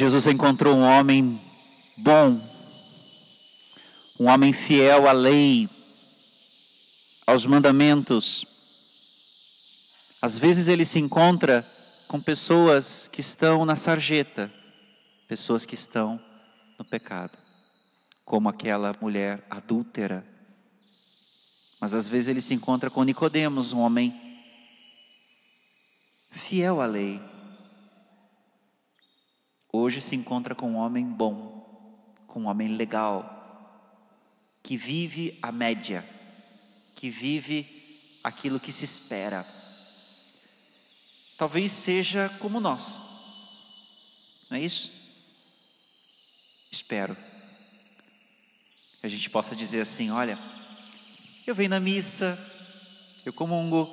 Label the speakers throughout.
Speaker 1: Jesus encontrou um homem bom, um homem fiel à lei, aos mandamentos. Às vezes ele se encontra com pessoas que estão na sarjeta, pessoas que estão no pecado, como aquela mulher adúltera. Mas às vezes ele se encontra com Nicodemos, um homem fiel à lei. Hoje se encontra com um homem bom, com um homem legal, que vive a média, que vive aquilo que se espera. Talvez seja como nós, não é isso? Espero que a gente possa dizer assim: olha, eu venho na missa, eu comungo,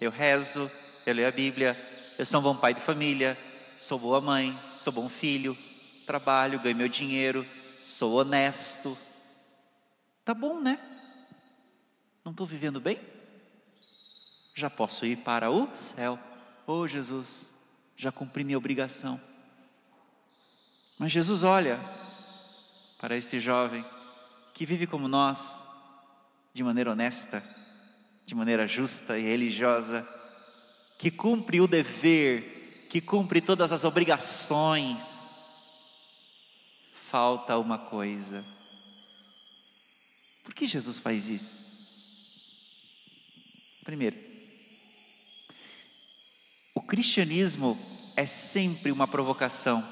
Speaker 1: eu rezo, eu leio a Bíblia, eu sou um bom pai de família, sou boa mãe, sou bom filho, trabalho, ganho meu dinheiro, sou honesto. Tá bom, né? Não estou vivendo bem? Já posso ir para o céu. Oh Jesus, já cumpri minha obrigação. Mas Jesus olha para este jovem que vive como nós, de maneira honesta, de maneira justa e religiosa, que cumpre o dever, que cumpre todas as obrigações. Falta uma coisa. Por que Jesus faz isso? Primeiro, o cristianismo é sempre uma provocação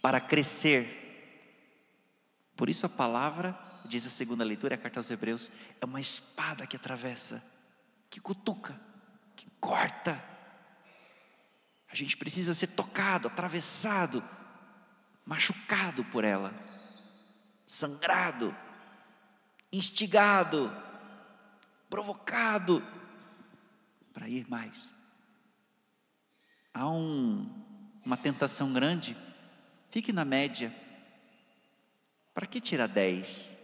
Speaker 1: para crescer. Por isso a palavra, diz a segunda leitura, a carta aos Hebreus, é uma espada que atravessa, que cutuca que corta. A gente precisa ser tocado, atravessado, machucado por ela, sangrado, instigado, provocado para ir mais. Há um, uma tentação grande, fique na média. Para que tirar 10?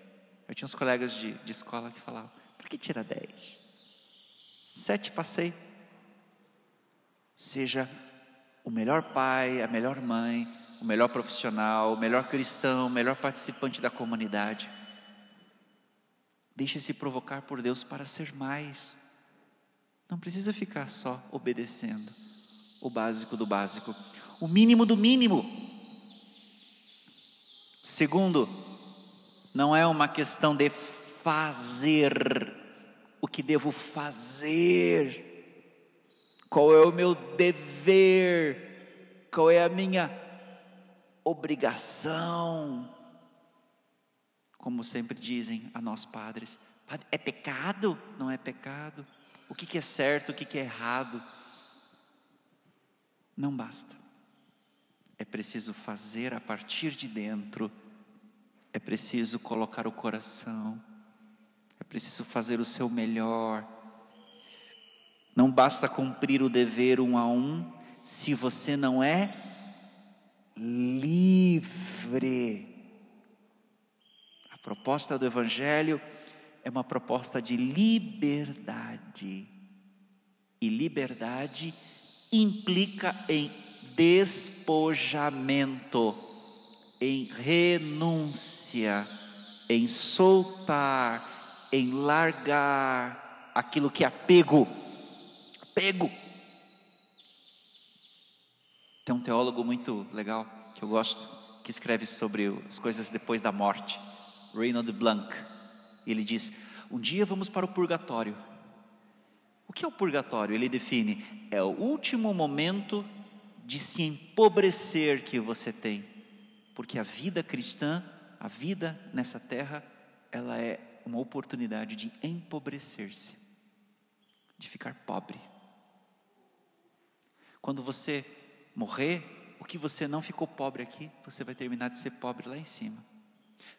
Speaker 1: Eu tinha uns colegas de, de escola que falavam: para que tirar 10? Sete passei. Seja o melhor pai, a melhor mãe, o melhor profissional, o melhor cristão, o melhor participante da comunidade. Deixe-se provocar por Deus para ser mais. Não precisa ficar só obedecendo o básico do básico, o mínimo do mínimo. Segundo, não é uma questão de fazer o que devo fazer, qual é o meu dever, qual é a minha obrigação. Como sempre dizem a nós padres, é pecado? Não é pecado. O que é certo, o que é errado? Não basta. É preciso fazer a partir de dentro, é preciso colocar o coração é preciso fazer o seu melhor. Não basta cumprir o dever um a um, se você não é livre. A proposta do Evangelho é uma proposta de liberdade. E liberdade implica em despojamento, em renúncia, em soltar, em largar aquilo que é Apego. Tem um teólogo muito legal que eu gosto, que escreve sobre as coisas depois da morte, Reynold Blanc. Ele diz: Um dia vamos para o purgatório. O que é o purgatório? Ele define: é o último momento de se empobrecer que você tem, porque a vida cristã, a vida nessa terra, ela é uma oportunidade de empobrecer-se, de ficar pobre. Quando você morrer, o que você não ficou pobre aqui, você vai terminar de ser pobre lá em cima.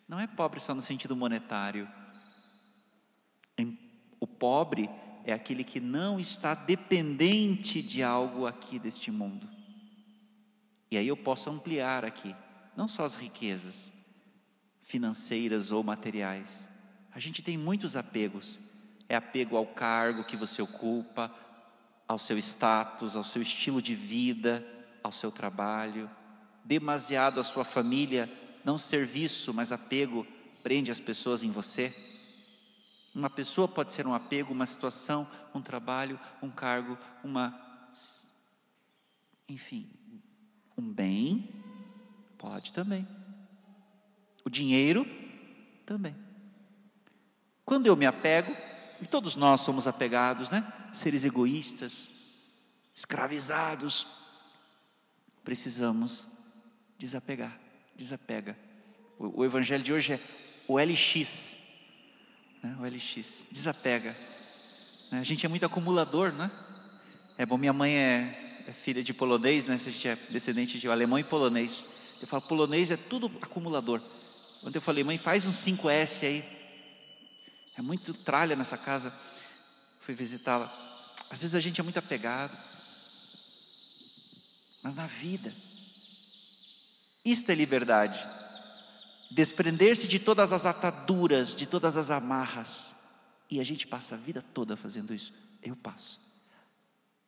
Speaker 1: Não é pobre só no sentido monetário. O pobre é aquele que não está dependente de algo aqui deste mundo. E aí eu posso ampliar aqui, não só as riquezas financeiras ou materiais, a gente tem muitos apegos. É apego ao cargo que você ocupa, ao seu status, ao seu estilo de vida, ao seu trabalho. demasiado a sua família, não serviço, mas apego, prende as pessoas em você. Uma pessoa pode ser um apego, uma situação, um trabalho, um cargo, uma. Enfim, um bem, pode também. O dinheiro, também. Quando eu me apego, e todos nós somos apegados, né? Seres egoístas, escravizados, precisamos desapegar, desapega. O, o evangelho de hoje é o LX, né? o LX, desapega. Né? A gente é muito acumulador, né? É bom, minha mãe é, é filha de polonês, né? A gente é descendente de alemão e polonês. Eu falo, polonês é tudo acumulador. Quando eu falei, mãe, faz um 5S aí. É muito tralha nessa casa. Fui visitá-la. Às vezes a gente é muito apegado. Mas na vida, isto é liberdade. Desprender-se de todas as ataduras, de todas as amarras. E a gente passa a vida toda fazendo isso. Eu passo.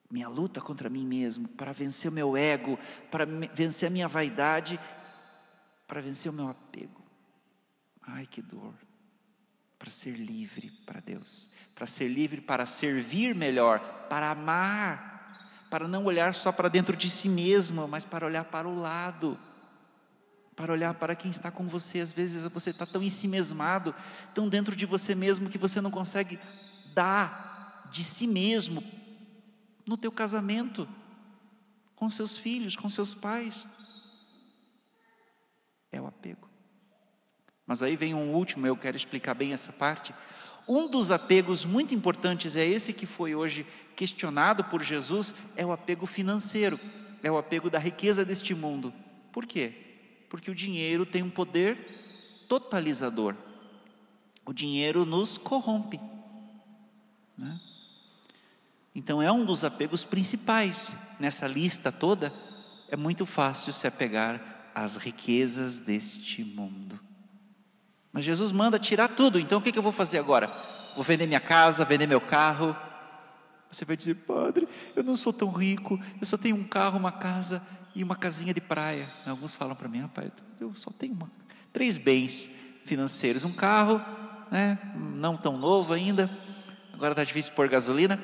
Speaker 1: Minha luta contra mim mesmo, para vencer o meu ego, para vencer a minha vaidade, para vencer o meu apego. Ai, que dor. Para ser livre para Deus, para ser livre para servir melhor, para amar para não olhar só para dentro de si mesmo, mas para olhar para o lado, para olhar para quem está com você. Às vezes você está tão em si mesmado, tão dentro de você mesmo, que você não consegue dar de si mesmo no teu casamento, com seus filhos, com seus pais. É o apego. Mas aí vem um último, eu quero explicar bem essa parte. Um dos apegos muito importantes é esse que foi hoje questionado por Jesus, é o apego financeiro, é o apego da riqueza deste mundo. Por quê? Porque o dinheiro tem um poder totalizador. O dinheiro nos corrompe. Né? Então é um dos apegos principais nessa lista toda. É muito fácil se apegar às riquezas deste mundo. Mas Jesus manda tirar tudo, então o que, eu vou fazer agora? Vou vender minha casa, vender meu carro. Você vai dizer, padre, eu não sou tão rico, eu só tenho um carro, uma casa e uma casinha de praia. Alguns falam para mim, rapaz, eu só tenho uma, três bens financeiros: um carro, né, não tão novo ainda, agora está difícil pôr gasolina.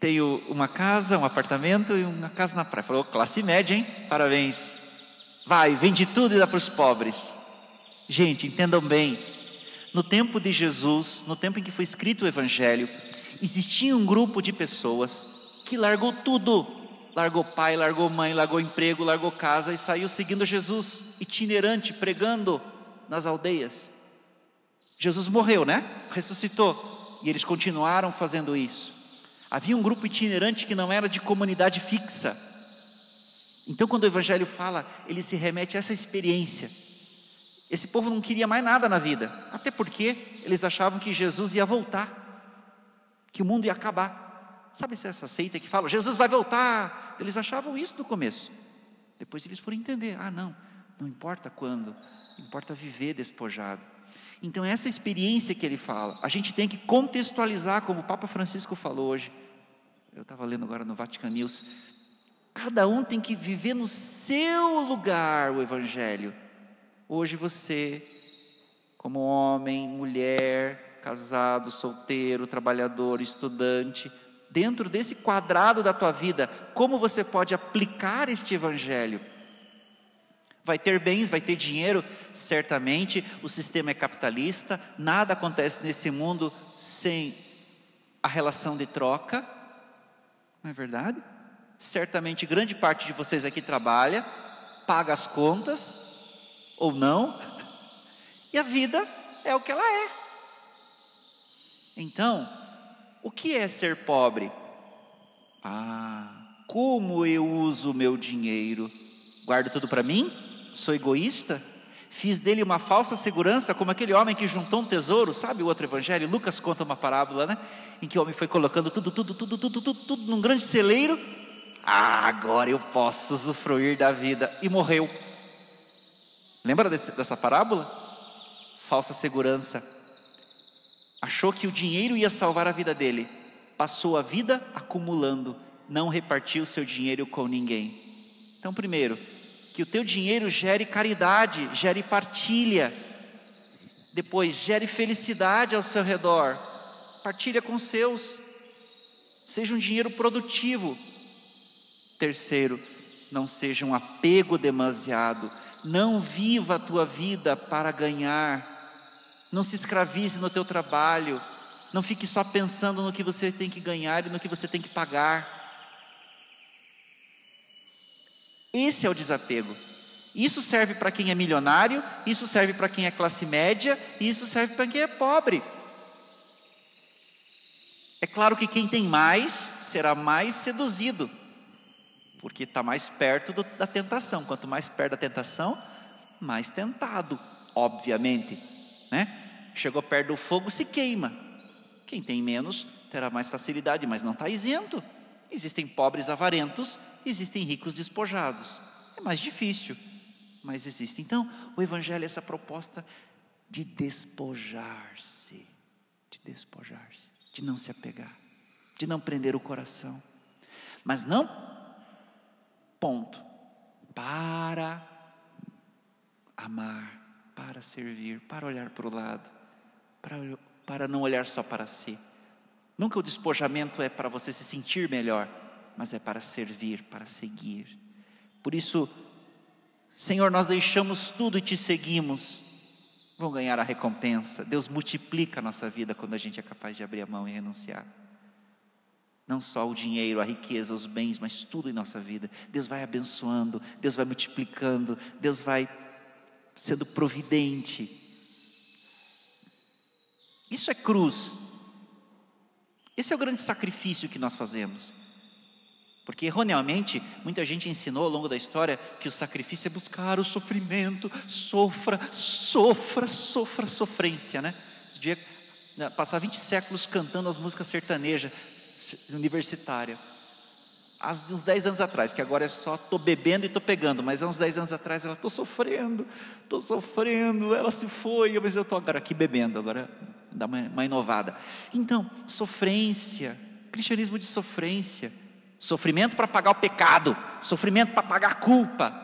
Speaker 1: Tenho uma casa, um apartamento e uma casa na praia. Falou, classe média, hein? Parabéns. Vai, vende tudo e dá para os pobres. Gente, entendam bem, no tempo de Jesus, no tempo em que foi escrito o Evangelho, existia um grupo de pessoas que largou tudo, largou pai, largou mãe, largou emprego, largou casa e saiu seguindo Jesus, itinerante, pregando nas aldeias. Jesus morreu, né? Ressuscitou e eles continuaram fazendo isso. Havia um grupo itinerante que não era de comunidade fixa. Então, quando o Evangelho fala, ele se remete a essa experiência esse povo não queria mais nada na vida, até porque eles achavam que Jesus ia voltar, que o mundo ia acabar. Sabe essa seita que fala, Jesus vai voltar? Eles achavam isso no começo. Depois eles foram entender: ah, não, não importa quando, importa viver despojado. Então, essa experiência que ele fala, a gente tem que contextualizar, como o Papa Francisco falou hoje. Eu estava lendo agora no Vatican News. Cada um tem que viver no seu lugar o Evangelho. Hoje você, como homem, mulher, casado, solteiro, trabalhador, estudante, dentro desse quadrado da tua vida, como você pode aplicar este evangelho? Vai ter bens, vai ter dinheiro, certamente, o sistema é capitalista, nada acontece nesse mundo sem a relação de troca, não é verdade? Certamente grande parte de vocês aqui trabalha, paga as contas, ou não, e a vida é o que ela é. Então, o que é ser pobre? Ah, como eu uso o meu dinheiro? Guardo tudo para mim? Sou egoísta? Fiz dele uma falsa segurança, como aquele homem que juntou um tesouro, sabe o outro evangelho? Lucas conta uma parábola, né? Em que o homem foi colocando tudo, tudo, tudo, tudo, tudo, tudo num grande celeiro. Ah, agora eu posso usufruir da vida. E morreu. Lembra desse, dessa parábola? Falsa segurança. Achou que o dinheiro ia salvar a vida dele. Passou a vida acumulando, não repartiu seu dinheiro com ninguém. Então, primeiro, que o teu dinheiro gere caridade, gere partilha. Depois, gere felicidade ao seu redor. Partilha com seus. Seja um dinheiro produtivo. Terceiro, não seja um apego demasiado. Não viva a tua vida para ganhar. Não se escravize no teu trabalho. Não fique só pensando no que você tem que ganhar e no que você tem que pagar. Esse é o desapego. Isso serve para quem é milionário, isso serve para quem é classe média, isso serve para quem é pobre. É claro que quem tem mais será mais seduzido, porque está mais perto do, da tentação. Quanto mais perto da tentação, mais tentado, obviamente. Né? Chegou perto do fogo, se queima. Quem tem menos terá mais facilidade, mas não está isento. Existem pobres avarentos, existem ricos despojados. É mais difícil, mas existe. Então, o Evangelho é essa proposta de despojar-se, de despojar-se, de não se apegar, de não prender o coração. Mas não, ponto, para amar, para servir, para olhar para o lado, para, para não olhar só para si. Nunca o despojamento é para você se sentir melhor, mas é para servir, para seguir. Por isso, Senhor, nós deixamos tudo e te seguimos. Vão ganhar a recompensa. Deus multiplica a nossa vida quando a gente é capaz de abrir a mão e renunciar. Não só o dinheiro, a riqueza, os bens, mas tudo em nossa vida. Deus vai abençoando, Deus vai multiplicando, Deus vai sendo providente. Isso é cruz. Esse é o grande sacrifício que nós fazemos. Porque erroneamente, muita gente ensinou ao longo da história que o sacrifício é buscar o sofrimento, sofra, sofra, sofra, sofrência, né? Né, passar 20 séculos cantando as músicas sertanejas universitária. Há uns 10 anos atrás, que agora é só tô bebendo e tô pegando, mas há uns 10 anos atrás ela tô sofrendo, tô sofrendo, ela se foi, mas eu tô agora aqui bebendo, agora dá uma, uma inovada. Então, sofrência, cristianismo de sofrência, sofrimento para pagar o pecado, sofrimento para pagar a culpa.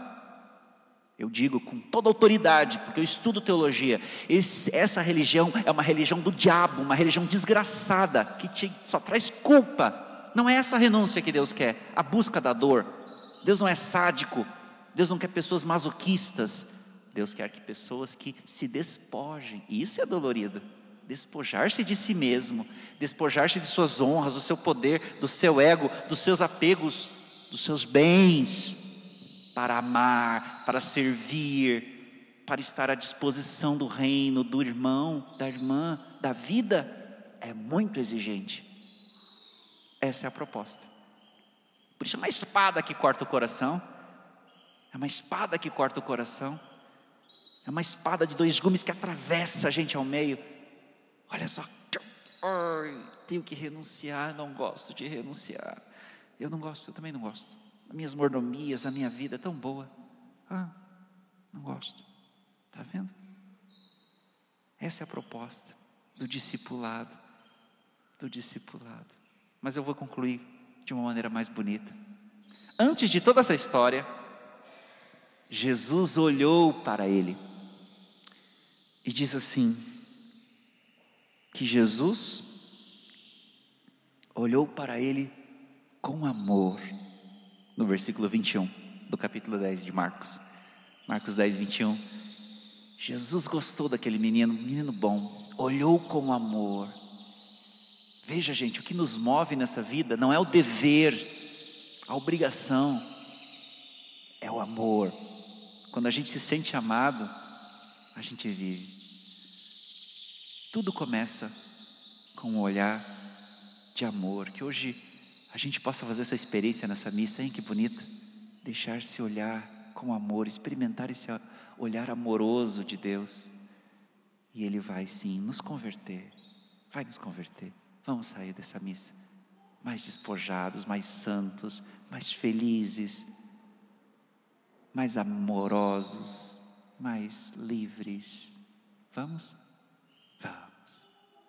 Speaker 1: Eu digo com toda autoridade, porque eu estudo teologia, esse, essa religião é uma religião do diabo, uma religião desgraçada, que te, só traz culpa. Não é essa renúncia que Deus quer, a busca da dor. Deus não é sádico, Deus não quer pessoas masoquistas, Deus quer que pessoas que se despojem, e isso é dolorido despojar-se de si mesmo, despojar-se de suas honras, do seu poder, do seu ego, dos seus apegos, dos seus bens, para amar, para servir, para estar à disposição do reino, do irmão, da irmã, da vida, é muito exigente. Essa é a proposta. Por isso é uma espada que corta o coração, é uma espada que corta o coração, é uma espada de dois gumes que atravessa a gente ao meio Olha só, tenho que renunciar, não gosto de renunciar. Eu não gosto, eu também não gosto. As minhas mordomias, a minha vida é tão boa. Ah, não gosto. Está vendo? Essa é a proposta do discipulado. Do discipulado. Mas eu vou concluir de uma maneira mais bonita. Antes de toda essa história, Jesus olhou para ele e diz assim: que Jesus olhou para ele com amor, no versículo 21 do capítulo 10 de Marcos. Marcos 10, 21. Jesus gostou daquele menino, menino bom, olhou com amor. Veja, gente, o que nos move nessa vida não é o dever, a obrigação, é o amor. Quando a gente se sente amado, a gente vive. Tudo começa com um olhar de amor. Que hoje a gente possa fazer essa experiência nessa missa, hein? Que bonita. Deixar-se olhar com amor, experimentar esse olhar amoroso de Deus. E Ele vai sim nos converter. Vai nos converter. Vamos sair dessa missa mais despojados, mais santos, mais felizes, mais amorosos, mais livres. Vamos?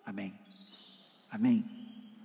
Speaker 1: Amém. Amém.